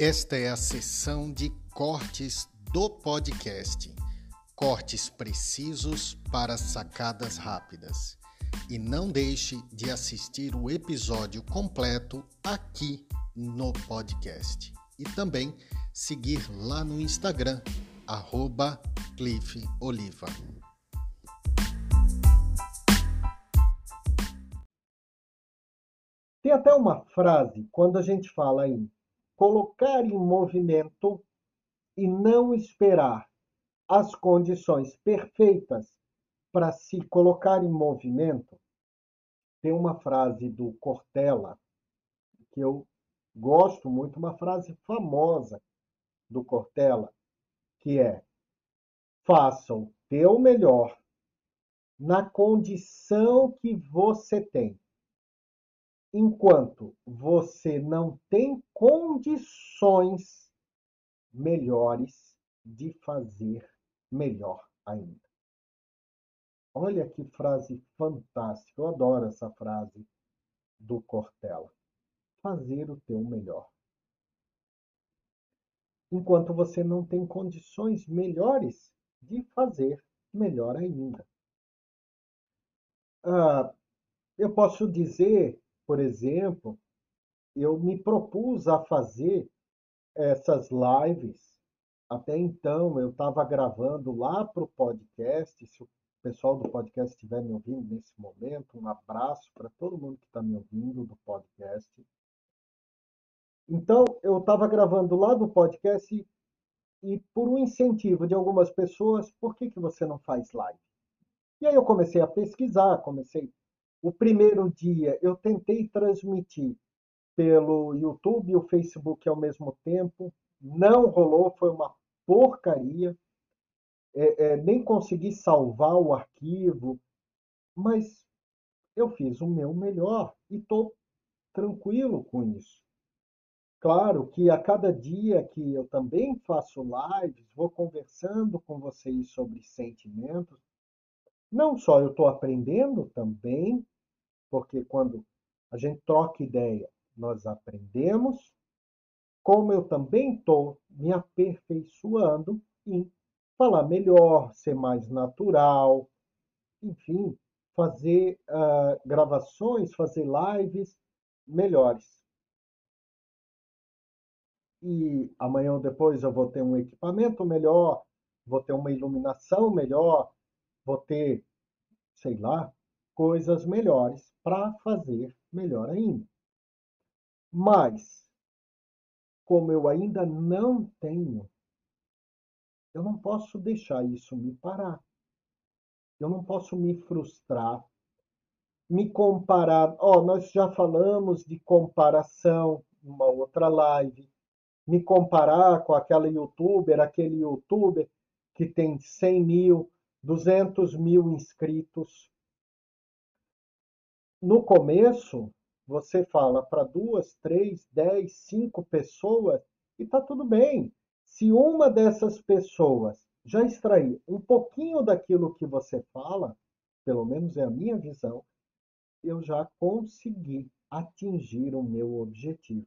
Esta é a sessão de cortes do podcast. Cortes precisos para sacadas rápidas. E não deixe de assistir o episódio completo aqui no podcast. E também seguir lá no Instagram, arroba Cliff Oliva. Tem até uma frase, quando a gente fala em colocar em movimento e não esperar as condições perfeitas para se colocar em movimento. Tem uma frase do Cortella que eu gosto muito, uma frase famosa do Cortella, que é: faça o teu melhor na condição que você tem enquanto você não tem condições melhores de fazer melhor ainda. Olha que frase fantástica, eu adoro essa frase do Cortella. Fazer o teu melhor. Enquanto você não tem condições melhores de fazer melhor ainda. Ah, eu posso dizer por exemplo, eu me propus a fazer essas lives. Até então, eu estava gravando lá para o podcast. Se o pessoal do podcast estiver me ouvindo nesse momento, um abraço para todo mundo que está me ouvindo do podcast. Então, eu estava gravando lá do podcast e, e, por um incentivo de algumas pessoas, por que, que você não faz live? E aí eu comecei a pesquisar, comecei o primeiro dia eu tentei transmitir pelo YouTube e o Facebook ao mesmo tempo, não rolou, foi uma porcaria. É, é, nem consegui salvar o arquivo, mas eu fiz o meu melhor e estou tranquilo com isso. Claro que a cada dia que eu também faço lives, vou conversando com vocês sobre sentimentos, não só eu estou aprendendo também, porque quando a gente troca ideia, nós aprendemos, como eu também estou me aperfeiçoando em falar melhor, ser mais natural, enfim, fazer uh, gravações, fazer lives melhores. E amanhã ou depois eu vou ter um equipamento melhor, vou ter uma iluminação melhor, vou ter, sei lá, coisas melhores para fazer melhor ainda. Mas, como eu ainda não tenho, eu não posso deixar isso me parar. Eu não posso me frustrar, me comparar. Oh, nós já falamos de comparação numa outra live. Me comparar com aquela youtuber, aquele youtuber que tem 100 mil, 200 mil inscritos. No começo, você fala para duas, três, dez, cinco pessoas e está tudo bem. Se uma dessas pessoas já extrair um pouquinho daquilo que você fala, pelo menos é a minha visão, eu já consegui atingir o meu objetivo.